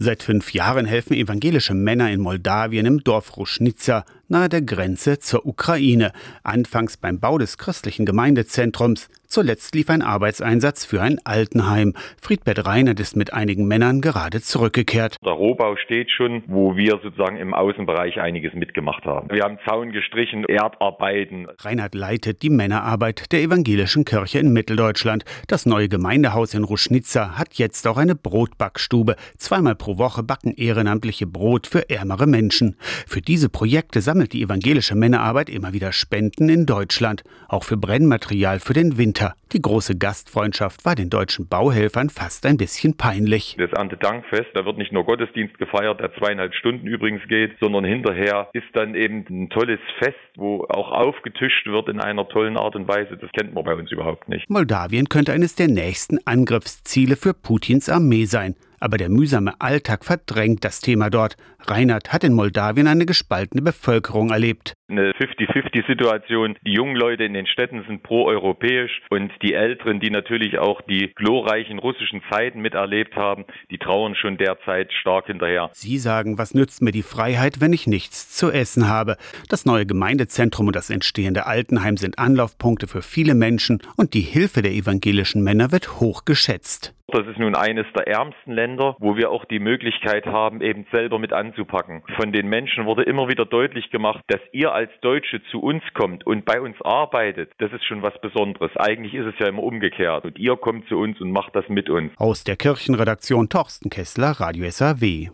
Seit fünf Jahren helfen evangelische Männer in Moldawien im Dorf Ruschnica nahe der Grenze zur Ukraine. Anfangs beim Bau des christlichen Gemeindezentrums, zuletzt lief ein Arbeitseinsatz für ein Altenheim. Friedbert Reinert ist mit einigen Männern gerade zurückgekehrt. Der Rohbau steht schon, wo wir sozusagen im Außenbereich einiges mitgemacht haben. Wir haben Zaun gestrichen, Erdarbeiten. Reinhard leitet die Männerarbeit der evangelischen Kirche in Mitteldeutschland. Das neue Gemeindehaus in Ruschnica hat jetzt auch eine Brotbackstube. Zweimal pro Woche backen ehrenamtliche Brot für ärmere Menschen. Für diese Projekte sammelt die evangelische Männerarbeit immer wieder Spenden in Deutschland, auch für Brennmaterial für den Winter. Die große Gastfreundschaft war den deutschen Bauhelfern fast ein bisschen peinlich. Das Erntedankfest, da wird nicht nur Gottesdienst gefeiert, der zweieinhalb Stunden übrigens geht, sondern hinterher ist dann eben ein tolles Fest, wo auch aufgetischt wird in einer tollen Art und Weise. Das kennt man bei uns überhaupt nicht. Moldawien könnte eines der nächsten Angriffsziele für Putins Armee sein. Aber der mühsame Alltag verdrängt das Thema dort. Reinhard hat in Moldawien eine gespaltene Bevölkerung erlebt. Eine 50-50-Situation. Die jungen Leute in den Städten sind pro-europäisch und die Älteren, die natürlich auch die glorreichen russischen Zeiten miterlebt haben, die trauern schon derzeit stark hinterher. Sie sagen, was nützt mir die Freiheit, wenn ich nichts zu essen habe? Das neue Gemeindezentrum und das entstehende Altenheim sind Anlaufpunkte für viele Menschen und die Hilfe der evangelischen Männer wird hoch geschätzt. Das ist nun eines der ärmsten Länder, wo wir auch die Möglichkeit haben, eben selber mit anzupacken. Von den Menschen wurde immer wieder deutlich gemacht, dass ihr als Deutsche zu uns kommt und bei uns arbeitet. Das ist schon was Besonderes. Eigentlich ist es ja immer umgekehrt. Und ihr kommt zu uns und macht das mit uns. Aus der Kirchenredaktion Torsten Kessler, Radio SAW.